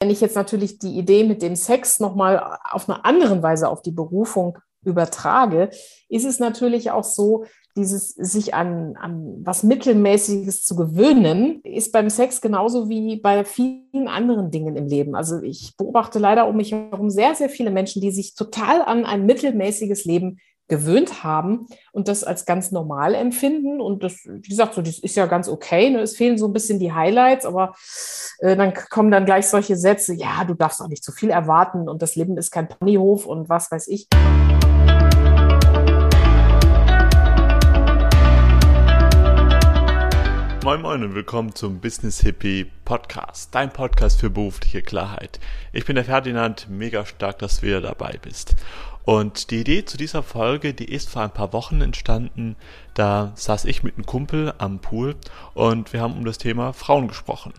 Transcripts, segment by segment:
Wenn ich jetzt natürlich die Idee mit dem Sex nochmal auf eine andere Weise auf die Berufung übertrage, ist es natürlich auch so, dieses sich an, an was Mittelmäßiges zu gewöhnen, ist beim Sex genauso wie bei vielen anderen Dingen im Leben. Also ich beobachte leider um mich herum sehr, sehr viele Menschen, die sich total an ein mittelmäßiges Leben gewöhnt haben und das als ganz normal empfinden. Und das, wie gesagt, so, das ist ja ganz okay. Ne? Es fehlen so ein bisschen die Highlights, aber äh, dann kommen dann gleich solche Sätze, ja, du darfst auch nicht zu viel erwarten und das Leben ist kein Ponyhof und was weiß ich. Moin Moin und willkommen zum Business Hippie Podcast, dein Podcast für berufliche Klarheit. Ich bin der Ferdinand, mega stark, dass du wieder dabei bist. Und die Idee zu dieser Folge, die ist vor ein paar Wochen entstanden. Da saß ich mit einem Kumpel am Pool und wir haben um das Thema Frauen gesprochen.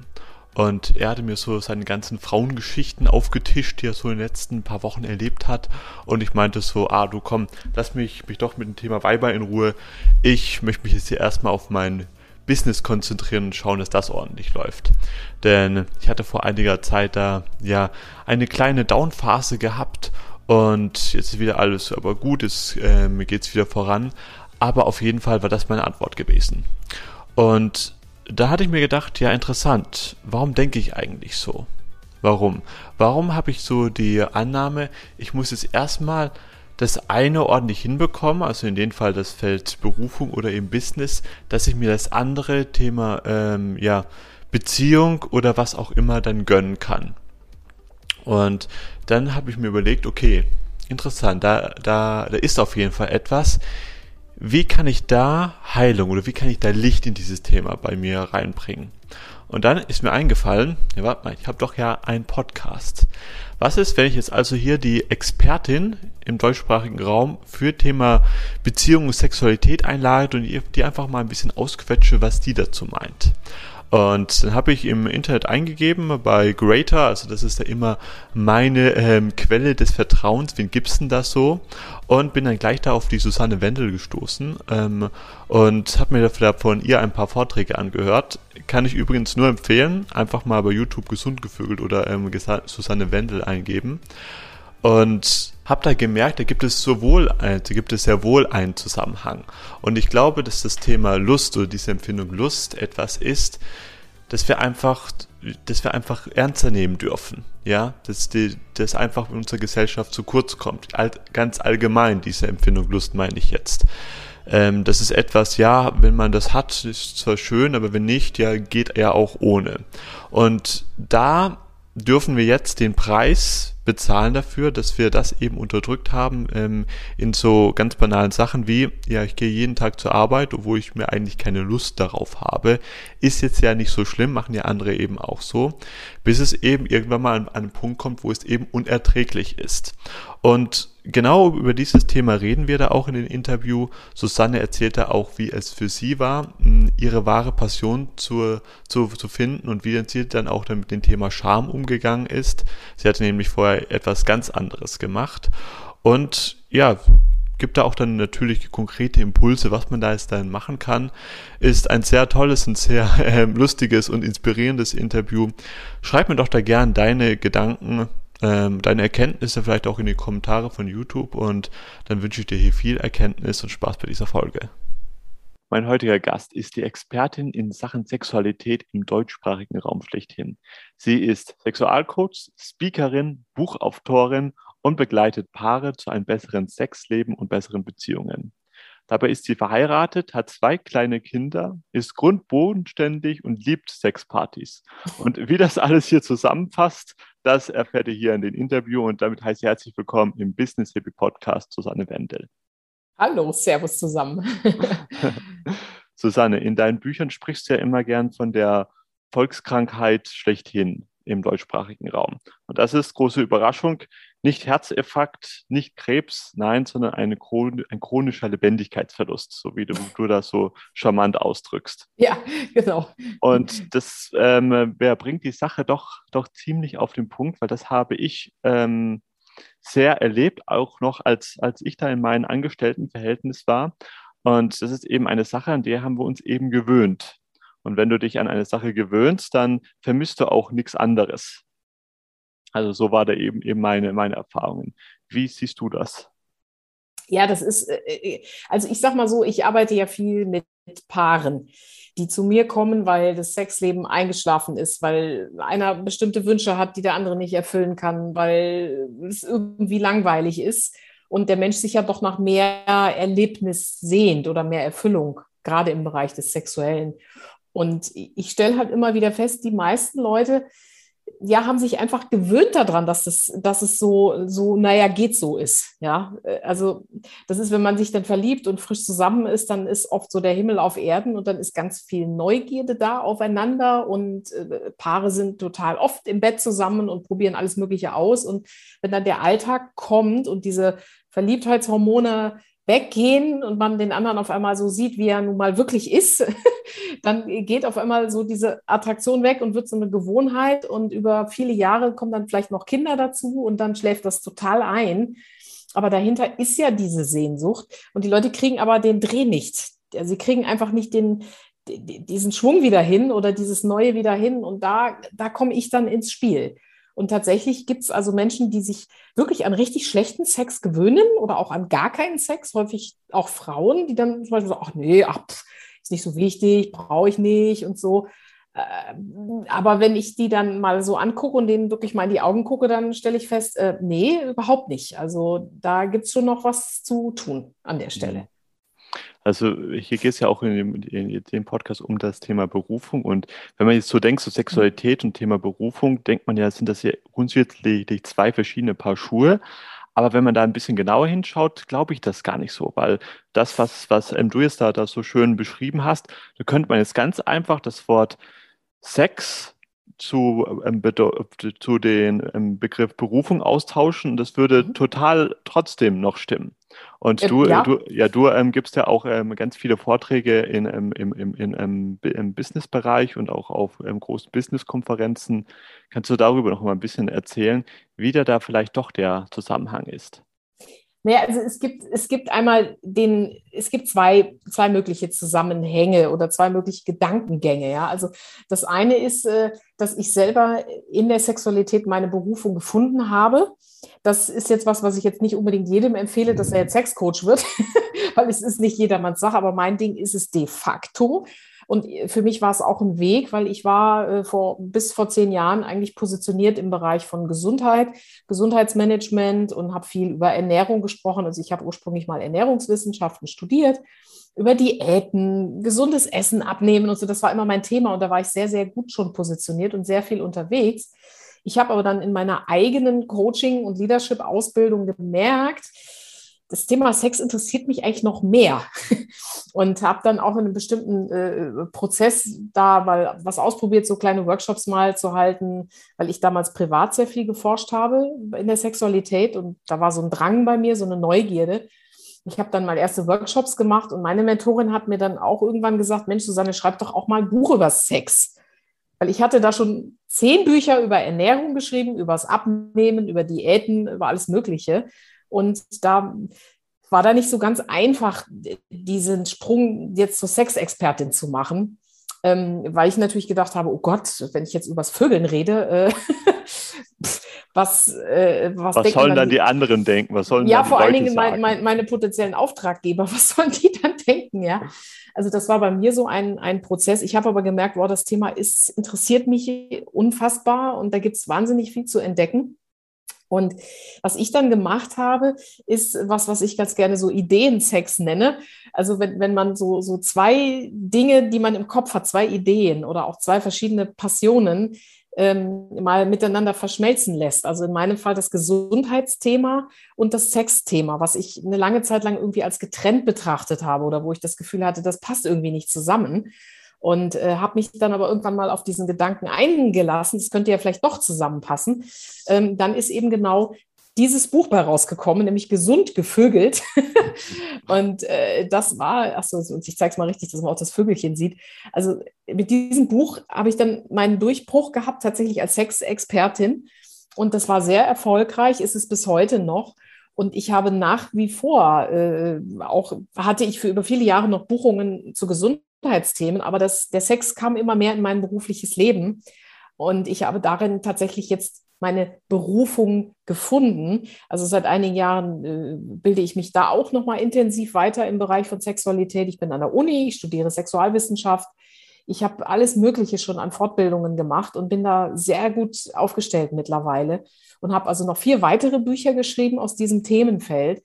Und er hatte mir so seine ganzen Frauengeschichten aufgetischt, die er so in den letzten paar Wochen erlebt hat. Und ich meinte so, ah, du komm, lass mich, mich doch mit dem Thema Weiber in Ruhe. Ich möchte mich jetzt hier erstmal auf mein Business konzentrieren und schauen, dass das ordentlich läuft. Denn ich hatte vor einiger Zeit da ja eine kleine Downphase gehabt und jetzt ist wieder alles aber gut, es, äh, geht's wieder voran. Aber auf jeden Fall war das meine Antwort gewesen. Und da hatte ich mir gedacht, ja interessant, warum denke ich eigentlich so? Warum? Warum habe ich so die Annahme, ich muss jetzt erstmal das eine ordentlich hinbekommen, also in dem Fall das Feld Berufung oder eben Business, dass ich mir das andere Thema, ähm, ja, Beziehung oder was auch immer dann gönnen kann. Und dann habe ich mir überlegt, okay, interessant, da, da, da ist auf jeden Fall etwas. Wie kann ich da Heilung oder wie kann ich da Licht in dieses Thema bei mir reinbringen? Und dann ist mir eingefallen, ja, warte mal, ich habe doch ja einen Podcast. Was ist, wenn ich jetzt also hier die Expertin im deutschsprachigen Raum für Thema Beziehung und Sexualität einlade und die einfach mal ein bisschen ausquetsche, was die dazu meint? Und dann habe ich im Internet eingegeben bei Greater, also das ist ja immer meine ähm, Quelle des Vertrauens, wen gibt's denn das so? Und bin dann gleich da auf die Susanne Wendel gestoßen ähm, und habe mir dafür von ihr ein paar Vorträge angehört. Kann ich übrigens nur empfehlen, einfach mal bei YouTube gesund gefügelt oder ähm, Susanne Wendel eingeben. Und habe da gemerkt, da gibt es sowohl, da gibt es sehr wohl einen Zusammenhang. Und ich glaube, dass das Thema Lust oder diese Empfindung Lust etwas ist, dass wir einfach, dass wir einfach ernster nehmen dürfen. Ja, dass die, das einfach in unserer Gesellschaft zu kurz kommt. All, ganz allgemein diese Empfindung Lust meine ich jetzt. Ähm, das ist etwas, ja, wenn man das hat, ist zwar schön, aber wenn nicht, ja, geht ja auch ohne. Und da dürfen wir jetzt den Preis bezahlen dafür, dass wir das eben unterdrückt haben ähm, in so ganz banalen Sachen wie, ja, ich gehe jeden Tag zur Arbeit, obwohl ich mir eigentlich keine Lust darauf habe. Ist jetzt ja nicht so schlimm, machen ja andere eben auch so, bis es eben irgendwann mal an, an einen Punkt kommt, wo es eben unerträglich ist. Und genau über dieses Thema reden wir da auch in dem Interview. Susanne erzählte auch, wie es für sie war, ihre wahre Passion zu, zu, zu finden und wie sie dann auch mit dem Thema Scham umgegangen ist. Sie hatte nämlich vorher etwas ganz anderes gemacht. Und ja, gibt da auch dann natürlich konkrete Impulse, was man da jetzt dann machen kann. Ist ein sehr tolles und sehr äh, lustiges und inspirierendes Interview. Schreib mir doch da gern deine Gedanken ähm, deine Erkenntnisse vielleicht auch in die Kommentare von YouTube und dann wünsche ich dir hier viel Erkenntnis und Spaß bei dieser Folge. Mein heutiger Gast ist die Expertin in Sachen Sexualität im deutschsprachigen Raum schlechthin. Sie ist Sexualcoach, Speakerin, Buchautorin und begleitet Paare zu einem besseren Sexleben und besseren Beziehungen. Dabei ist sie verheiratet, hat zwei kleine Kinder, ist grundbodenständig und liebt Sexpartys. Und wie das alles hier zusammenfasst, das erfährt ihr hier in dem Interview und damit heißt herzlich willkommen im Business Hippie Podcast Susanne Wendel. Hallo, Servus zusammen. Susanne, in deinen Büchern sprichst du ja immer gern von der Volkskrankheit schlechthin im deutschsprachigen Raum. Und das ist große Überraschung. Nicht Herzinfarkt, nicht Krebs, nein, sondern eine, ein chronischer Lebendigkeitsverlust, so wie du, du das so charmant ausdrückst. Ja, genau. Und das ähm, bringt die Sache doch, doch ziemlich auf den Punkt, weil das habe ich ähm, sehr erlebt, auch noch als, als ich da in meinem Angestelltenverhältnis war. Und das ist eben eine Sache, an der haben wir uns eben gewöhnt. Und wenn du dich an eine Sache gewöhnst, dann vermisst du auch nichts anderes. Also so war da eben eben meine, meine Erfahrungen. Wie siehst du das? Ja, das ist, äh, äh, also ich sag mal so, ich arbeite ja viel mit Paaren, die zu mir kommen, weil das Sexleben eingeschlafen ist, weil einer bestimmte Wünsche hat, die der andere nicht erfüllen kann, weil es irgendwie langweilig ist und der Mensch sich ja doch nach mehr Erlebnis sehnt oder mehr Erfüllung, gerade im Bereich des Sexuellen. Und ich stelle halt immer wieder fest, die meisten Leute, ja, haben sich einfach gewöhnt daran, dass es, dass es so, so, naja, geht so ist. Ja, also das ist, wenn man sich dann verliebt und frisch zusammen ist, dann ist oft so der Himmel auf Erden und dann ist ganz viel Neugierde da aufeinander und äh, Paare sind total oft im Bett zusammen und probieren alles Mögliche aus. Und wenn dann der Alltag kommt und diese Verliebtheitshormone weggehen und man den anderen auf einmal so sieht, wie er nun mal wirklich ist, dann geht auf einmal so diese Attraktion weg und wird so eine Gewohnheit und über viele Jahre kommen dann vielleicht noch Kinder dazu und dann schläft das total ein. Aber dahinter ist ja diese Sehnsucht und die Leute kriegen aber den Dreh nicht. Sie kriegen einfach nicht den, diesen Schwung wieder hin oder dieses Neue wieder hin und da, da komme ich dann ins Spiel. Und tatsächlich gibt es also Menschen, die sich wirklich an richtig schlechten Sex gewöhnen oder auch an gar keinen Sex, häufig auch Frauen, die dann zum Beispiel sagen, ach nee, ach, pff, ist nicht so wichtig, brauche ich nicht und so. Ähm, aber wenn ich die dann mal so angucke und denen wirklich mal in die Augen gucke, dann stelle ich fest, äh, nee, überhaupt nicht. Also da gibt es schon noch was zu tun an der Stelle. Mhm. Also hier geht es ja auch in dem, in dem, Podcast um das Thema Berufung. Und wenn man jetzt so denkt, so Sexualität und Thema Berufung, denkt man ja, sind das ja grundsätzlich zwei verschiedene Paar Schuhe. Aber wenn man da ein bisschen genauer hinschaut, glaube ich das gar nicht so, weil das, was, was ähm, du jetzt da, da so schön beschrieben hast, da könnte man jetzt ganz einfach das Wort Sex zu, ähm, zu den ähm, Begriff Berufung austauschen das würde mhm. total trotzdem noch stimmen. Und äh, du, ja. du, ja, du ähm, gibst ja auch ähm, ganz viele Vorträge in, ähm, im, im, in, ähm, im Businessbereich und auch auf ähm, großen Businesskonferenzen. Kannst du darüber noch mal ein bisschen erzählen, wie da, da vielleicht doch der Zusammenhang ist? Naja, also es gibt, es gibt einmal den, es gibt zwei, zwei mögliche Zusammenhänge oder zwei mögliche Gedankengänge. Ja? Also das eine ist, äh, dass ich selber in der Sexualität meine Berufung gefunden habe. Das ist jetzt was, was ich jetzt nicht unbedingt jedem empfehle, dass er jetzt Sexcoach wird, weil es ist nicht jedermanns Sache, aber mein Ding ist es de facto. Und für mich war es auch ein Weg, weil ich war äh, vor, bis vor zehn Jahren eigentlich positioniert im Bereich von Gesundheit, Gesundheitsmanagement und habe viel über Ernährung gesprochen. Also ich habe ursprünglich mal Ernährungswissenschaften studiert, über Diäten, gesundes Essen abnehmen und so. Das war immer mein Thema und da war ich sehr, sehr gut schon positioniert und sehr viel unterwegs. Ich habe aber dann in meiner eigenen Coaching- und Leadership-Ausbildung gemerkt, das Thema Sex interessiert mich eigentlich noch mehr. Und habe dann auch in einem bestimmten äh, Prozess da mal was ausprobiert, so kleine Workshops mal zu halten, weil ich damals privat sehr viel geforscht habe in der Sexualität. Und da war so ein Drang bei mir, so eine Neugierde. Ich habe dann mal erste Workshops gemacht und meine Mentorin hat mir dann auch irgendwann gesagt, Mensch, Susanne, schreib doch auch mal ein Buch über Sex. Weil ich hatte da schon zehn Bücher über Ernährung geschrieben, über das Abnehmen, über Diäten, über alles Mögliche. Und da war da nicht so ganz einfach, diesen Sprung jetzt zur Sexexpertin zu machen, ähm, weil ich natürlich gedacht habe, oh Gott, wenn ich jetzt übers Vögeln rede, äh, was, äh, was, was sollen dann die, die, anderen denken? Was sollen ja, vor allen Dingen mein, mein, meine potenziellen Auftraggeber, was sollen die dann denken? Ja, also das war bei mir so ein, ein Prozess. Ich habe aber gemerkt, wow, das Thema ist, interessiert mich unfassbar und da gibt es wahnsinnig viel zu entdecken. Und was ich dann gemacht habe, ist was, was ich ganz gerne so Ideensex nenne. Also wenn, wenn man so, so zwei Dinge, die man im Kopf hat, zwei Ideen oder auch zwei verschiedene Passionen, ähm, mal miteinander verschmelzen lässt. Also in meinem Fall das Gesundheitsthema und das Sexthema, was ich eine lange Zeit lang irgendwie als getrennt betrachtet habe oder wo ich das Gefühl hatte, das passt irgendwie nicht zusammen und äh, habe mich dann aber irgendwann mal auf diesen Gedanken eingelassen, das könnte ja vielleicht doch zusammenpassen, ähm, dann ist eben genau dieses Buch bei rausgekommen, nämlich Gesund gevögelt. und äh, das war, achso, und ich zeige es mal richtig, dass man auch das Vögelchen sieht. Also mit diesem Buch habe ich dann meinen Durchbruch gehabt, tatsächlich als Sexexpertin. Und das war sehr erfolgreich, ist es bis heute noch. Und ich habe nach wie vor, äh, auch hatte ich für über viele Jahre noch Buchungen zu Gesundheit Gesundheitsthemen, aber das, der Sex kam immer mehr in mein berufliches Leben. Und ich habe darin tatsächlich jetzt meine Berufung gefunden. Also seit einigen Jahren äh, bilde ich mich da auch nochmal intensiv weiter im Bereich von Sexualität. Ich bin an der Uni, ich studiere Sexualwissenschaft. Ich habe alles Mögliche schon an Fortbildungen gemacht und bin da sehr gut aufgestellt mittlerweile und habe also noch vier weitere Bücher geschrieben aus diesem Themenfeld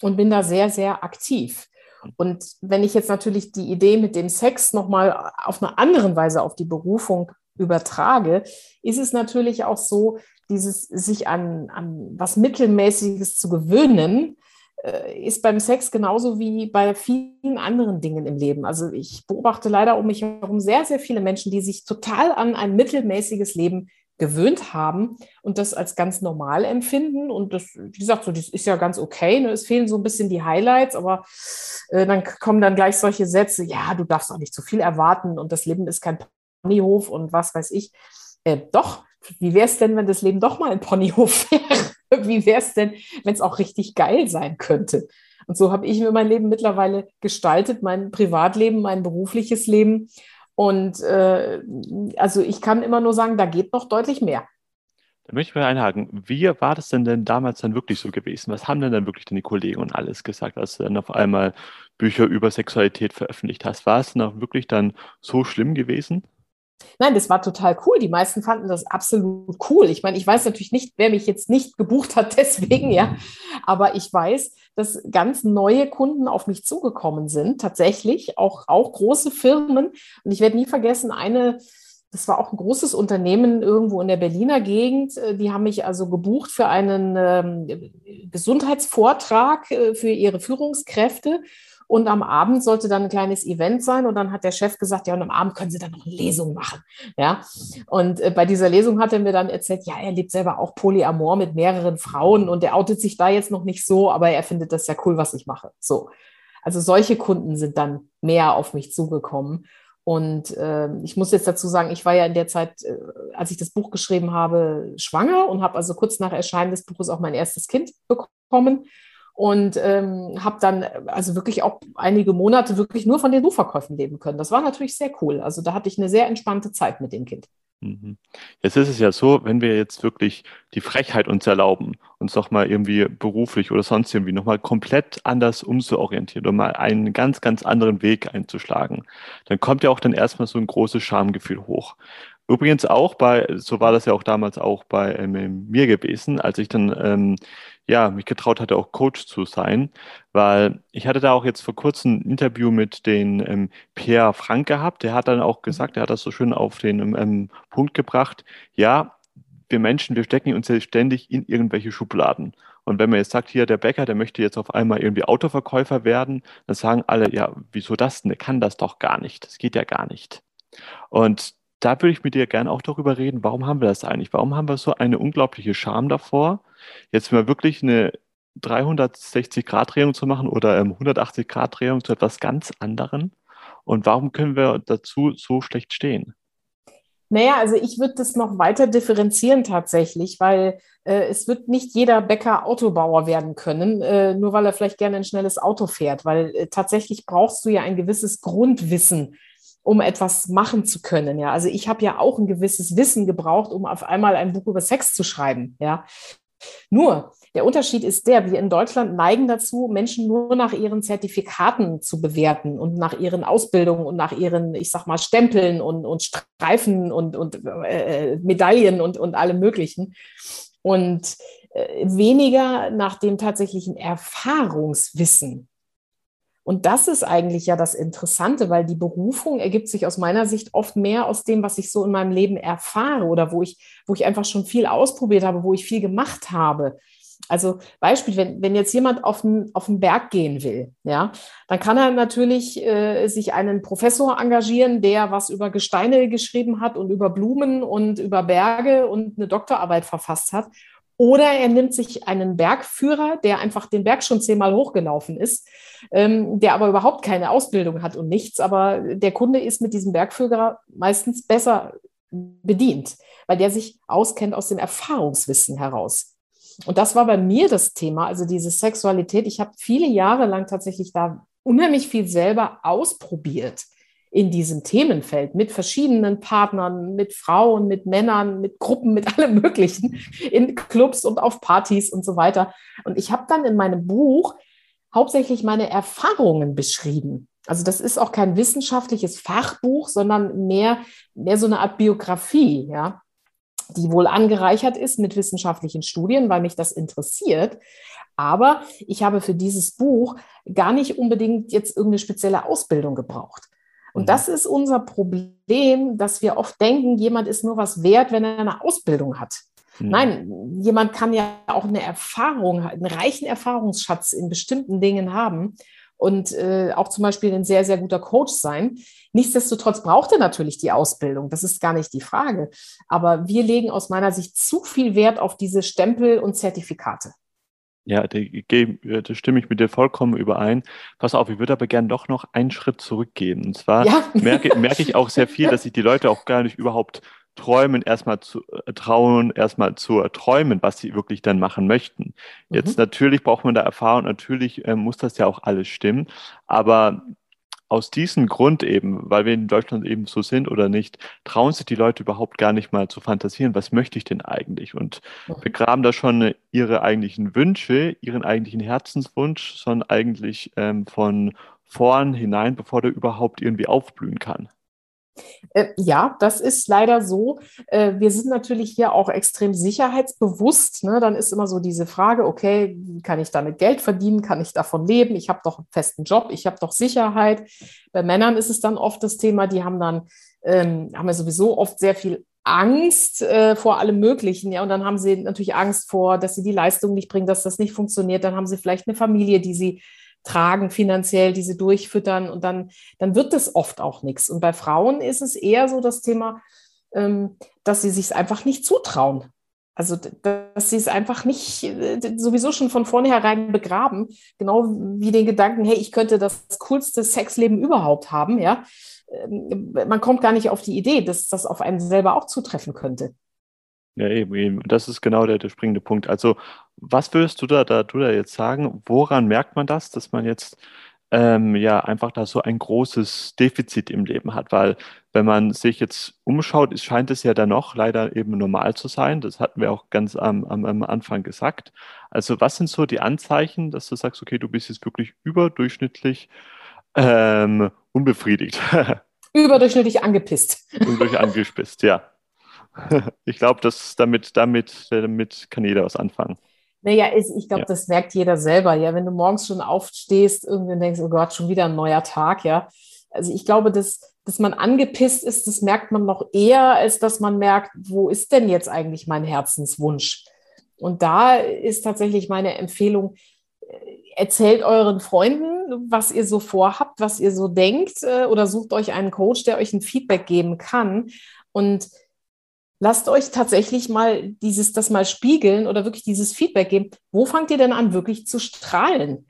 und bin da sehr, sehr aktiv. Und wenn ich jetzt natürlich die Idee mit dem Sex nochmal auf eine andere Weise auf die Berufung übertrage, ist es natürlich auch so, dieses sich an, an was Mittelmäßiges zu gewöhnen, äh, ist beim Sex genauso wie bei vielen anderen Dingen im Leben. Also ich beobachte leider um mich herum sehr, sehr viele Menschen, die sich total an ein mittelmäßiges Leben gewöhnt haben und das als ganz normal empfinden. Und das, wie gesagt, so, das ist ja ganz okay. Ne? Es fehlen so ein bisschen die Highlights, aber äh, dann kommen dann gleich solche Sätze, ja, du darfst auch nicht zu viel erwarten und das Leben ist kein Ponyhof und was weiß ich. Äh, doch, wie wäre es denn, wenn das Leben doch mal ein Ponyhof wäre? wie wäre es denn, wenn es auch richtig geil sein könnte? Und so habe ich mir mein Leben mittlerweile gestaltet, mein Privatleben, mein berufliches Leben. Und äh, also ich kann immer nur sagen, da geht noch deutlich mehr. Da möchte ich mal einhaken. Wie war das denn denn damals dann wirklich so gewesen? Was haben denn dann wirklich deine Kollegen und alles gesagt, als du dann auf einmal Bücher über Sexualität veröffentlicht hast? War es dann auch wirklich dann so schlimm gewesen? Nein, das war total cool. Die meisten fanden das absolut cool. Ich meine, ich weiß natürlich nicht, wer mich jetzt nicht gebucht hat, deswegen, ja. Aber ich weiß, dass ganz neue Kunden auf mich zugekommen sind, tatsächlich, auch, auch große Firmen. Und ich werde nie vergessen, eine, das war auch ein großes Unternehmen irgendwo in der Berliner Gegend. Äh, die haben mich also gebucht für einen ähm, Gesundheitsvortrag äh, für ihre Führungskräfte. Und am Abend sollte dann ein kleines Event sein. Und dann hat der Chef gesagt, ja, und am Abend können Sie dann noch eine Lesung machen. Ja. Und äh, bei dieser Lesung hat er mir dann erzählt, ja, er lebt selber auch Polyamor mit mehreren Frauen und er outet sich da jetzt noch nicht so, aber er findet das ja cool, was ich mache. So. Also solche Kunden sind dann mehr auf mich zugekommen. Und äh, ich muss jetzt dazu sagen, ich war ja in der Zeit, äh, als ich das Buch geschrieben habe, schwanger und habe also kurz nach Erscheinen des Buches auch mein erstes Kind bekommen und ähm, habe dann also wirklich auch einige Monate wirklich nur von den Buchverkäufen leben können. Das war natürlich sehr cool. Also da hatte ich eine sehr entspannte Zeit mit dem Kind. Mhm. Jetzt ist es ja so, wenn wir jetzt wirklich die Frechheit uns erlauben, uns doch mal irgendwie beruflich oder sonst irgendwie nochmal komplett anders umzuorientieren und mal einen ganz, ganz anderen Weg einzuschlagen, dann kommt ja auch dann erstmal so ein großes Schamgefühl hoch. Übrigens auch bei, so war das ja auch damals auch bei ähm, mir gewesen, als ich dann ähm, ja, mich getraut hatte, auch Coach zu sein, weil ich hatte da auch jetzt vor kurzem ein Interview mit den ähm, Pierre Frank gehabt. Der hat dann auch gesagt, er hat das so schön auf den ähm, ähm, Punkt gebracht, ja, wir Menschen, wir stecken uns ja ständig in irgendwelche Schubladen. Und wenn man jetzt sagt, hier der Bäcker, der möchte jetzt auf einmal irgendwie Autoverkäufer werden, dann sagen alle, ja, wieso das denn? Der kann das doch gar nicht. Das geht ja gar nicht. Und da würde ich mit dir gerne auch darüber reden, warum haben wir das eigentlich? Warum haben wir so eine unglaubliche Scham davor, jetzt mal wirklich eine 360-Grad-Drehung zu machen oder ähm, 180-Grad-Drehung zu etwas ganz anderem? Und warum können wir dazu so schlecht stehen? Naja, also ich würde das noch weiter differenzieren tatsächlich, weil äh, es wird nicht jeder Bäcker Autobauer werden können, äh, nur weil er vielleicht gerne ein schnelles Auto fährt, weil äh, tatsächlich brauchst du ja ein gewisses Grundwissen um etwas machen zu können. Ja, also ich habe ja auch ein gewisses Wissen gebraucht, um auf einmal ein Buch über Sex zu schreiben. Ja, nur der Unterschied ist der, wir in Deutschland neigen dazu, Menschen nur nach ihren Zertifikaten zu bewerten und nach ihren Ausbildungen und nach ihren, ich sag mal, Stempeln und, und Streifen und, und äh, Medaillen und, und allem Möglichen. Und äh, weniger nach dem tatsächlichen Erfahrungswissen. Und das ist eigentlich ja das Interessante, weil die Berufung ergibt sich aus meiner Sicht oft mehr aus dem, was ich so in meinem Leben erfahre oder wo ich, wo ich einfach schon viel ausprobiert habe, wo ich viel gemacht habe. Also Beispiel, wenn, wenn jetzt jemand auf den, auf den Berg gehen will, ja, dann kann er natürlich äh, sich einen Professor engagieren, der was über Gesteine geschrieben hat und über Blumen und über Berge und eine Doktorarbeit verfasst hat. Oder er nimmt sich einen Bergführer, der einfach den Berg schon zehnmal hochgelaufen ist, ähm, der aber überhaupt keine Ausbildung hat und nichts. Aber der Kunde ist mit diesem Bergführer meistens besser bedient, weil der sich auskennt aus dem Erfahrungswissen heraus. Und das war bei mir das Thema, also diese Sexualität. Ich habe viele Jahre lang tatsächlich da unheimlich viel selber ausprobiert. In diesem Themenfeld mit verschiedenen Partnern, mit Frauen, mit Männern, mit Gruppen, mit allem Möglichen, in Clubs und auf Partys und so weiter. Und ich habe dann in meinem Buch hauptsächlich meine Erfahrungen beschrieben. Also das ist auch kein wissenschaftliches Fachbuch, sondern mehr, mehr so eine Art Biografie, ja, die wohl angereichert ist mit wissenschaftlichen Studien, weil mich das interessiert. Aber ich habe für dieses Buch gar nicht unbedingt jetzt irgendeine spezielle Ausbildung gebraucht. Und mhm. das ist unser Problem, dass wir oft denken, jemand ist nur was wert, wenn er eine Ausbildung hat. Mhm. Nein, jemand kann ja auch eine Erfahrung, einen reichen Erfahrungsschatz in bestimmten Dingen haben und äh, auch zum Beispiel ein sehr, sehr guter Coach sein. Nichtsdestotrotz braucht er natürlich die Ausbildung, das ist gar nicht die Frage. Aber wir legen aus meiner Sicht zu viel Wert auf diese Stempel und Zertifikate. Ja, da stimme ich mit dir vollkommen überein. Pass auf, ich würde aber gerne doch noch einen Schritt zurückgehen. Und zwar ja. merke, merke ich auch sehr viel, dass sich die Leute auch gar nicht überhaupt träumen, erstmal zu äh, trauen, erstmal zu träumen, was sie wirklich dann machen möchten. Jetzt mhm. natürlich braucht man da Erfahrung, natürlich äh, muss das ja auch alles stimmen, aber aus diesem Grund eben, weil wir in Deutschland eben so sind oder nicht, trauen sich die Leute überhaupt gar nicht mal zu fantasieren, was möchte ich denn eigentlich? Und mhm. begraben da schon ihre eigentlichen Wünsche, ihren eigentlichen Herzenswunsch, sondern eigentlich ähm, von vorn hinein, bevor der überhaupt irgendwie aufblühen kann. Äh, ja, das ist leider so. Äh, wir sind natürlich hier auch extrem sicherheitsbewusst. Ne? Dann ist immer so diese Frage, okay, kann ich damit Geld verdienen? Kann ich davon leben? Ich habe doch einen festen Job, ich habe doch Sicherheit. Bei Männern ist es dann oft das Thema, die haben dann, ähm, haben ja sowieso oft sehr viel Angst äh, vor allem Möglichen, ja, und dann haben sie natürlich Angst vor, dass sie die Leistung nicht bringen, dass das nicht funktioniert. Dann haben sie vielleicht eine Familie, die sie tragen finanziell, diese durchfüttern und dann, dann wird das oft auch nichts. Und bei Frauen ist es eher so das Thema, ähm, dass sie sich einfach nicht zutrauen. Also, dass sie es einfach nicht sowieso schon von vornherein begraben, genau wie den Gedanken, hey, ich könnte das coolste Sexleben überhaupt haben, ja. Ähm, man kommt gar nicht auf die Idee, dass das auf einen selber auch zutreffen könnte. Ja, eben, eben. Das ist genau der, der springende Punkt. Also, was würdest du da, da, du da jetzt sagen? Woran merkt man das, dass man jetzt ähm, ja einfach da so ein großes Defizit im Leben hat? Weil, wenn man sich jetzt umschaut, es scheint es ja dann noch leider eben normal zu sein. Das hatten wir auch ganz am, am, am Anfang gesagt. Also, was sind so die Anzeichen, dass du sagst, okay, du bist jetzt wirklich überdurchschnittlich ähm, unbefriedigt? Überdurchschnittlich angepisst. Überdurchschnittlich angepisst, ja. ich glaube, damit, damit, damit kann jeder was anfangen. Naja, ich glaube, ja. das merkt jeder selber. Ja, wenn du morgens schon aufstehst, irgendwie denkst, oh Gott, schon wieder ein neuer Tag, ja. Also ich glaube, dass, dass man angepisst ist, das merkt man noch eher, als dass man merkt, wo ist denn jetzt eigentlich mein Herzenswunsch? Und da ist tatsächlich meine Empfehlung, äh, erzählt euren Freunden, was ihr so vorhabt, was ihr so denkt, äh, oder sucht euch einen Coach, der euch ein Feedback geben kann. Und lasst euch tatsächlich mal dieses, das mal spiegeln oder wirklich dieses Feedback geben. Wo fangt ihr denn an, wirklich zu strahlen?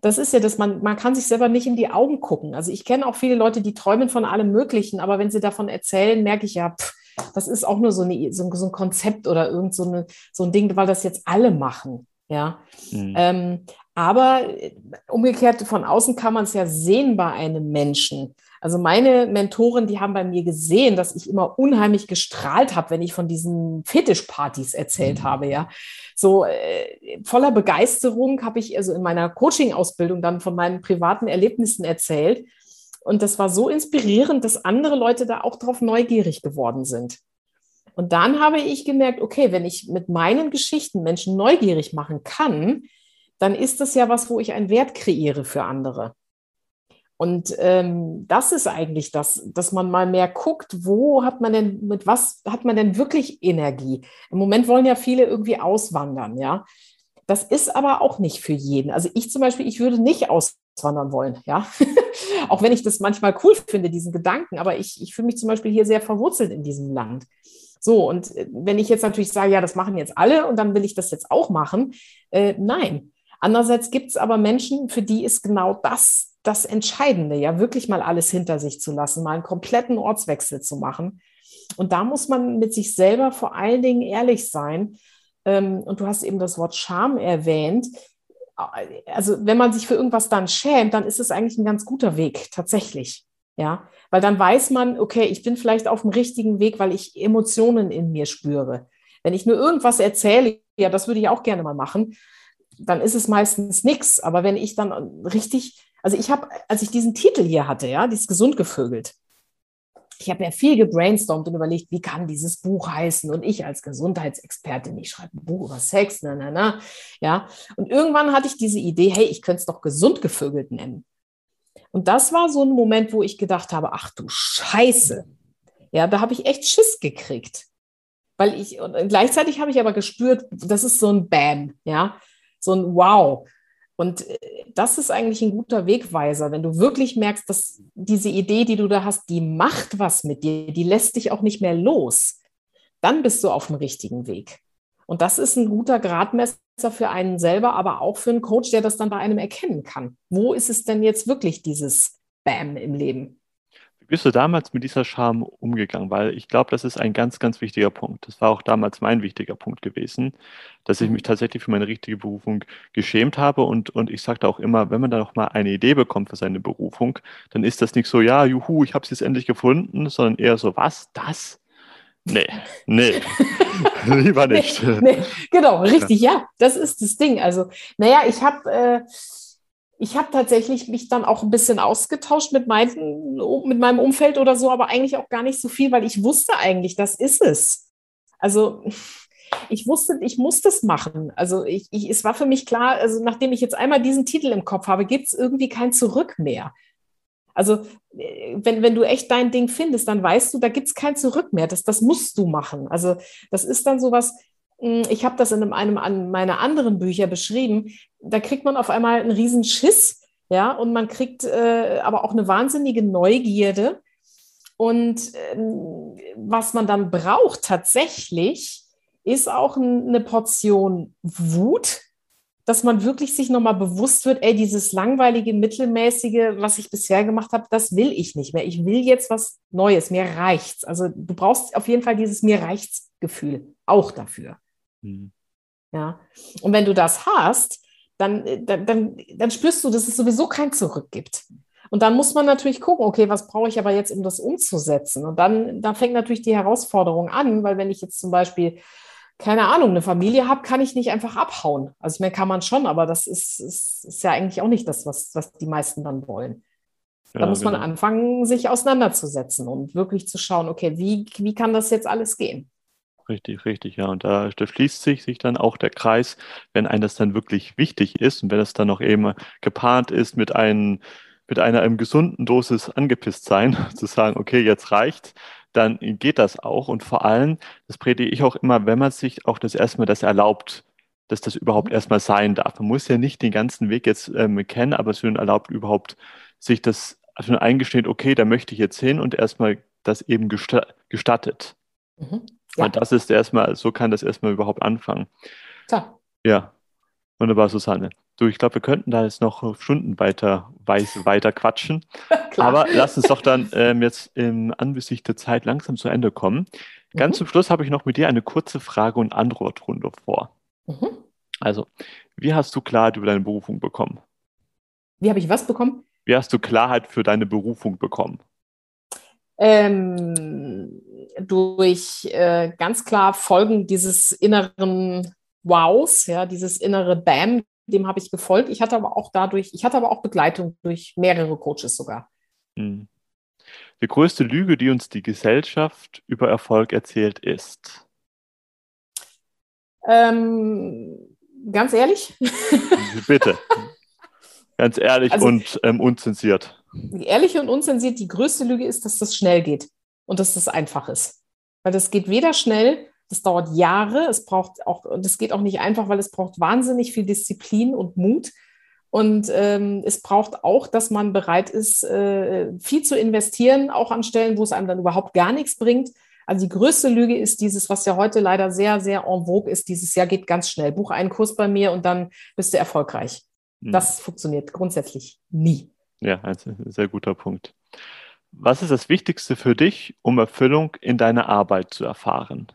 Das ist ja, dass man, man kann sich selber nicht in die Augen gucken. Also ich kenne auch viele Leute, die träumen von allem Möglichen, aber wenn sie davon erzählen, merke ich ja, pff, das ist auch nur so, eine, so, so, ein Konzept oder irgend so, eine, so ein Ding, weil das jetzt alle machen. Ja. Mhm. Ähm, aber umgekehrt von außen kann man es ja sehen bei einem Menschen. Also meine Mentoren, die haben bei mir gesehen, dass ich immer unheimlich gestrahlt habe, wenn ich von diesen Fetischpartys erzählt mhm. habe, ja. So äh, voller Begeisterung habe ich also in meiner Coaching-Ausbildung dann von meinen privaten Erlebnissen erzählt. Und das war so inspirierend, dass andere Leute da auch drauf neugierig geworden sind. Und dann habe ich gemerkt, okay, wenn ich mit meinen Geschichten Menschen neugierig machen kann, dann ist das ja was, wo ich einen Wert kreiere für andere. Und ähm, das ist eigentlich das, dass man mal mehr guckt, wo hat man denn, mit was hat man denn wirklich Energie? Im Moment wollen ja viele irgendwie auswandern, ja. Das ist aber auch nicht für jeden. Also ich zum Beispiel, ich würde nicht auswandern wollen, ja. auch wenn ich das manchmal cool finde, diesen Gedanken, aber ich, ich fühle mich zum Beispiel hier sehr verwurzelt in diesem Land. So, und äh, wenn ich jetzt natürlich sage, ja, das machen jetzt alle und dann will ich das jetzt auch machen, äh, nein. Andererseits gibt es aber Menschen, für die ist genau das das Entscheidende, ja, wirklich mal alles hinter sich zu lassen, mal einen kompletten Ortswechsel zu machen. Und da muss man mit sich selber vor allen Dingen ehrlich sein. Ähm, und du hast eben das Wort Scham erwähnt. Also wenn man sich für irgendwas dann schämt, dann ist es eigentlich ein ganz guter Weg, tatsächlich. Ja, weil dann weiß man, okay, ich bin vielleicht auf dem richtigen Weg, weil ich Emotionen in mir spüre. Wenn ich nur irgendwas erzähle, ja, das würde ich auch gerne mal machen, dann ist es meistens nichts. Aber wenn ich dann richtig, also ich habe, als ich diesen Titel hier hatte, ja, dieses gesund gevögelt, ich habe ja viel gebrainstormt und überlegt, wie kann dieses Buch heißen? Und ich als Gesundheitsexpertin, ich schreibe ein Buch über Sex, na, na, na, ja. Und irgendwann hatte ich diese Idee, hey, ich könnte es doch gesund gevögelt nennen. Und das war so ein Moment, wo ich gedacht habe, ach du Scheiße. Ja, da habe ich echt Schiss gekriegt. Weil ich, und gleichzeitig habe ich aber gespürt, das ist so ein Bam, ja, so ein Wow. Und äh, das ist eigentlich ein guter Wegweiser, wenn du wirklich merkst, dass diese Idee, die du da hast, die macht was mit dir, die lässt dich auch nicht mehr los. Dann bist du auf dem richtigen Weg. Und das ist ein guter Gradmesser für einen selber, aber auch für einen Coach, der das dann bei einem erkennen kann. Wo ist es denn jetzt wirklich dieses Bam im Leben? Bist du damals mit dieser Scham umgegangen? Weil ich glaube, das ist ein ganz, ganz wichtiger Punkt. Das war auch damals mein wichtiger Punkt gewesen, dass ich mich tatsächlich für meine richtige Berufung geschämt habe. Und, und ich sagte auch immer, wenn man da noch mal eine Idee bekommt für seine Berufung, dann ist das nicht so, ja, juhu, ich habe es jetzt endlich gefunden, sondern eher so, was, das? Nee, nee, lieber nicht. Nee, nee. Genau, richtig, ja. ja, das ist das Ding. Also, naja, ich habe äh, ich habe tatsächlich mich dann auch ein bisschen ausgetauscht mit, mein, mit meinem Umfeld oder so, aber eigentlich auch gar nicht so viel, weil ich wusste eigentlich, das ist es. Also ich wusste, ich muss das machen. Also ich, ich, es war für mich klar, also nachdem ich jetzt einmal diesen Titel im Kopf habe, gibt es irgendwie kein Zurück mehr. Also, äh, wenn, wenn du echt dein Ding findest, dann weißt du, da gibt es kein Zurück mehr. Das, das musst du machen. Also, das ist dann sowas, ich habe das in einem, einem meiner anderen Bücher beschrieben, da kriegt man auf einmal einen riesen Schiss, ja, und man kriegt äh, aber auch eine wahnsinnige Neugierde. Und ähm, was man dann braucht tatsächlich, ist auch eine Portion Wut, dass man wirklich sich nochmal bewusst wird, ey, dieses langweilige, mittelmäßige, was ich bisher gemacht habe, das will ich nicht mehr. Ich will jetzt was Neues. Mir reicht's. Also du brauchst auf jeden Fall dieses mir reicht's Gefühl auch dafür. Mhm. Ja. Und wenn du das hast, dann, dann, dann, dann spürst du, dass es sowieso kein Zurück gibt. Und dann muss man natürlich gucken, okay, was brauche ich aber jetzt, um das umzusetzen? Und dann, dann fängt natürlich die Herausforderung an, weil wenn ich jetzt zum Beispiel keine Ahnung, eine Familie habe, kann ich nicht einfach abhauen. Also ich meine, kann man schon, aber das ist, ist, ist ja eigentlich auch nicht das, was, was die meisten dann wollen. Da ja, muss man genau. anfangen, sich auseinanderzusetzen und wirklich zu schauen, okay, wie, wie kann das jetzt alles gehen? Richtig, richtig, ja. Und da, da schließt sich, sich dann auch der Kreis, wenn einem das dann wirklich wichtig ist und wenn es dann noch eben gepaart ist mit einem, mit einer einem gesunden Dosis angepisst sein, zu sagen, okay, jetzt reicht, dann geht das auch. Und vor allem, das predige ich auch immer, wenn man sich auch das erstmal das erlaubt, dass das überhaupt mhm. erstmal sein darf. Man muss ja nicht den ganzen Weg jetzt ähm, kennen, aber es wird erlaubt, überhaupt sich das also eingesteht, okay, da möchte ich jetzt hin und erstmal das eben gestattet. Mhm. Ja. Und das ist erstmal, so kann das erstmal überhaupt anfangen. Klar. Ja. Wunderbar, Susanne. Du, ich glaube, wir könnten da jetzt noch Stunden weiter, weiter quatschen. Aber lass uns doch dann ähm, jetzt im Angesicht der Zeit langsam zu Ende kommen. Ganz mhm. zum Schluss habe ich noch mit dir eine kurze Frage- und Antwortrunde vor. Mhm. Also, wie hast du Klarheit über deine Berufung bekommen? Wie habe ich was bekommen? Wie hast du Klarheit für deine Berufung bekommen? Ähm, durch äh, ganz klar Folgen dieses inneren Wows, ja, dieses innere Bam, dem habe ich gefolgt. Ich hatte aber auch dadurch, ich hatte aber auch Begleitung durch mehrere Coaches sogar. Hm. Die größte Lüge, die uns die Gesellschaft über Erfolg erzählt, ist? Ähm, ganz ehrlich? Bitte. Ganz ehrlich also, und ähm, unzensiert. Ehrlich und unzensiert, die größte Lüge ist, dass das schnell geht und dass das einfach ist. Weil das geht weder schnell das dauert Jahre. Es braucht auch, das geht auch nicht einfach, weil es braucht wahnsinnig viel Disziplin und Mut. Und ähm, es braucht auch, dass man bereit ist, äh, viel zu investieren, auch an Stellen, wo es einem dann überhaupt gar nichts bringt. Also die größte Lüge ist dieses, was ja heute leider sehr, sehr en vogue ist, dieses Jahr geht ganz schnell. Buch einen Kurs bei mir und dann bist du erfolgreich. Mhm. Das funktioniert grundsätzlich nie. Ja, ein sehr guter Punkt. Was ist das Wichtigste für dich, um Erfüllung in deiner Arbeit zu erfahren?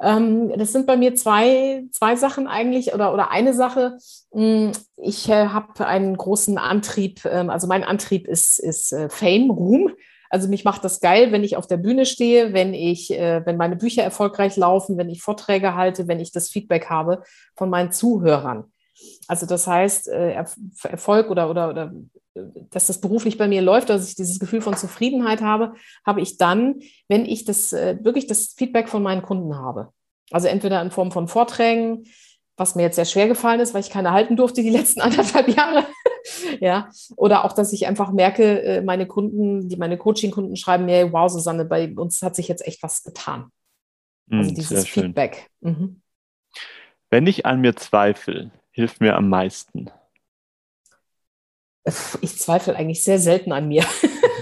Ähm, das sind bei mir zwei, zwei Sachen eigentlich oder, oder eine Sache. Hm, ich äh, habe einen großen Antrieb, ähm, also mein Antrieb ist, ist äh, Fame, Ruhm. Also mich macht das geil, wenn ich auf der Bühne stehe, wenn ich, äh, wenn meine Bücher erfolgreich laufen, wenn ich Vorträge halte, wenn ich das Feedback habe von meinen Zuhörern. Also das heißt, äh, Erfolg oder, oder, oder dass das beruflich bei mir läuft, dass ich dieses Gefühl von Zufriedenheit habe, habe ich dann, wenn ich das äh, wirklich das Feedback von meinen Kunden habe. Also entweder in Form von Vorträgen, was mir jetzt sehr schwer gefallen ist, weil ich keine halten durfte die letzten anderthalb Jahre. ja, oder auch, dass ich einfach merke, äh, meine Kunden, die meine Coaching-Kunden schreiben mir, wow, Susanne, bei uns hat sich jetzt echt was getan. Also dieses Feedback. Mhm. Wenn ich an mir zweifle, hilft mir am meisten. Ich zweifle eigentlich sehr selten an mir.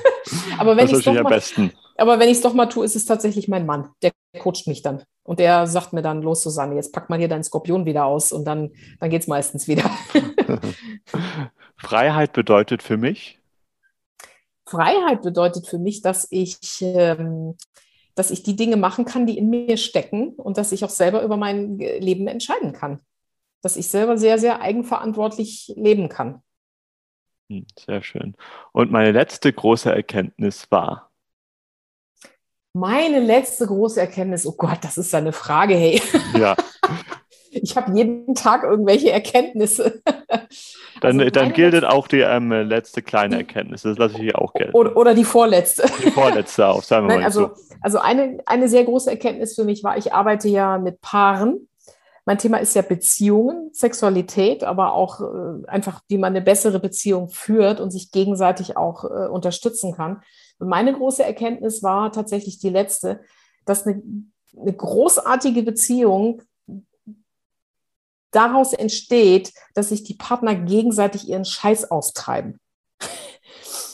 aber wenn ich es doch mal, besten. aber wenn ich es doch mal tue, ist es tatsächlich mein Mann. Der coacht mich dann und der sagt mir dann los, Susanne, jetzt pack mal hier deinen Skorpion wieder aus und dann dann geht es meistens wieder. Freiheit bedeutet für mich. Freiheit bedeutet für mich, dass ich ähm, dass ich die Dinge machen kann, die in mir stecken und dass ich auch selber über mein Leben entscheiden kann. Dass ich selber sehr, sehr eigenverantwortlich leben kann. Hm, sehr schön. Und meine letzte große Erkenntnis war? Meine letzte große Erkenntnis, oh Gott, das ist eine Frage, hey. Ja. Ich habe jeden Tag irgendwelche Erkenntnisse. Dann, also dann gilt auch die ähm, letzte kleine Erkenntnis. Das lasse ich hier auch gelten. Oder, oder, die vorletzte. Die vorletzte auch, sagen wir Nein, mal also, so. Also eine, eine sehr große Erkenntnis für mich war, ich arbeite ja mit Paaren mein Thema ist ja Beziehungen, Sexualität, aber auch äh, einfach, wie man eine bessere Beziehung führt und sich gegenseitig auch äh, unterstützen kann. Und meine große Erkenntnis war tatsächlich die letzte, dass eine, eine großartige Beziehung daraus entsteht, dass sich die Partner gegenseitig ihren Scheiß austreiben.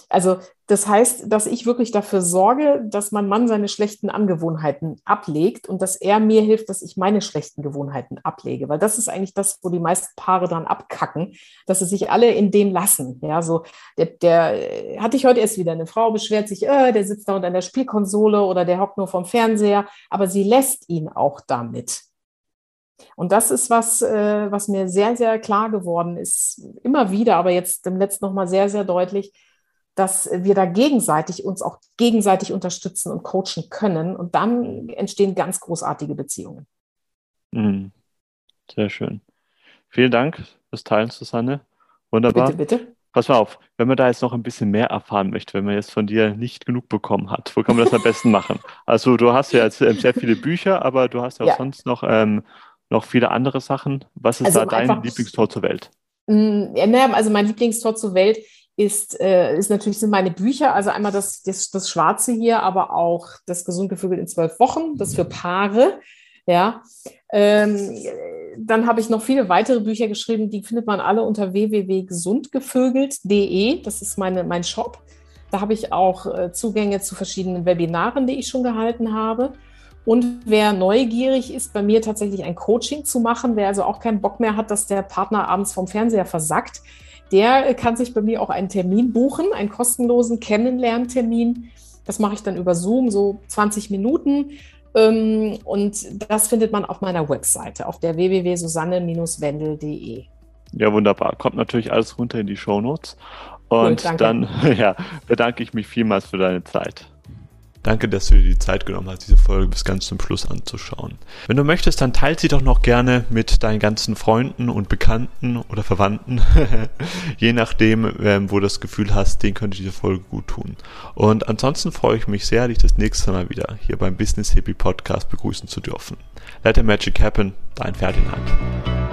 Also das heißt, dass ich wirklich dafür sorge, dass mein Mann seine schlechten Angewohnheiten ablegt und dass er mir hilft, dass ich meine schlechten Gewohnheiten ablege. Weil das ist eigentlich das, wo die meisten Paare dann abkacken, dass sie sich alle in dem lassen. Ja, so der, der hatte ich heute erst wieder eine Frau beschwert sich, äh, der sitzt da unter der Spielkonsole oder der hockt nur vom Fernseher, aber sie lässt ihn auch damit. Und das ist was, äh, was mir sehr, sehr klar geworden ist, immer wieder, aber jetzt im letzten nochmal sehr, sehr deutlich dass wir da gegenseitig uns auch gegenseitig unterstützen und coachen können. Und dann entstehen ganz großartige Beziehungen. Mhm. Sehr schön. Vielen Dank fürs Teilen, Susanne. Wunderbar. Bitte, bitte. Pass mal auf, wenn man da jetzt noch ein bisschen mehr erfahren möchte, wenn man jetzt von dir nicht genug bekommen hat, wo kann man das am besten machen? Also du hast ja jetzt ähm, sehr viele Bücher, aber du hast ja auch ja. sonst noch, ähm, noch viele andere Sachen. Was ist also da dein Lieblingstor zur Welt? Mm, also mein Lieblingstor zur Welt ist, äh, ist natürlich sind meine Bücher, also einmal das, das, das Schwarze hier, aber auch das Gesund gevögelt in zwölf Wochen, das für Paare. Ja, ähm, dann habe ich noch viele weitere Bücher geschrieben, die findet man alle unter www.gesundgevögelt.de. Das ist meine, mein Shop. Da habe ich auch äh, Zugänge zu verschiedenen Webinaren, die ich schon gehalten habe. Und wer neugierig ist, bei mir tatsächlich ein Coaching zu machen, wer also auch keinen Bock mehr hat, dass der Partner abends vom Fernseher versackt, der kann sich bei mir auch einen Termin buchen, einen kostenlosen Kennenlerntermin. Das mache ich dann über Zoom, so 20 Minuten. Ähm, und das findet man auf meiner Webseite, auf der www.susanne-wendel.de. Ja, wunderbar. Kommt natürlich alles runter in die Show Notes. Und cool, dann ja, bedanke ich mich vielmals für deine Zeit. Danke, dass du dir die Zeit genommen hast, diese Folge bis ganz zum Schluss anzuschauen. Wenn du möchtest, dann teile sie doch noch gerne mit deinen ganzen Freunden und Bekannten oder Verwandten, je nachdem, ähm, wo du das Gefühl hast, denen könnte diese Folge gut tun. Und ansonsten freue ich mich sehr, dich das nächste Mal wieder hier beim Business Hippie Podcast begrüßen zu dürfen. Let the Magic Happen, dein Ferdinand.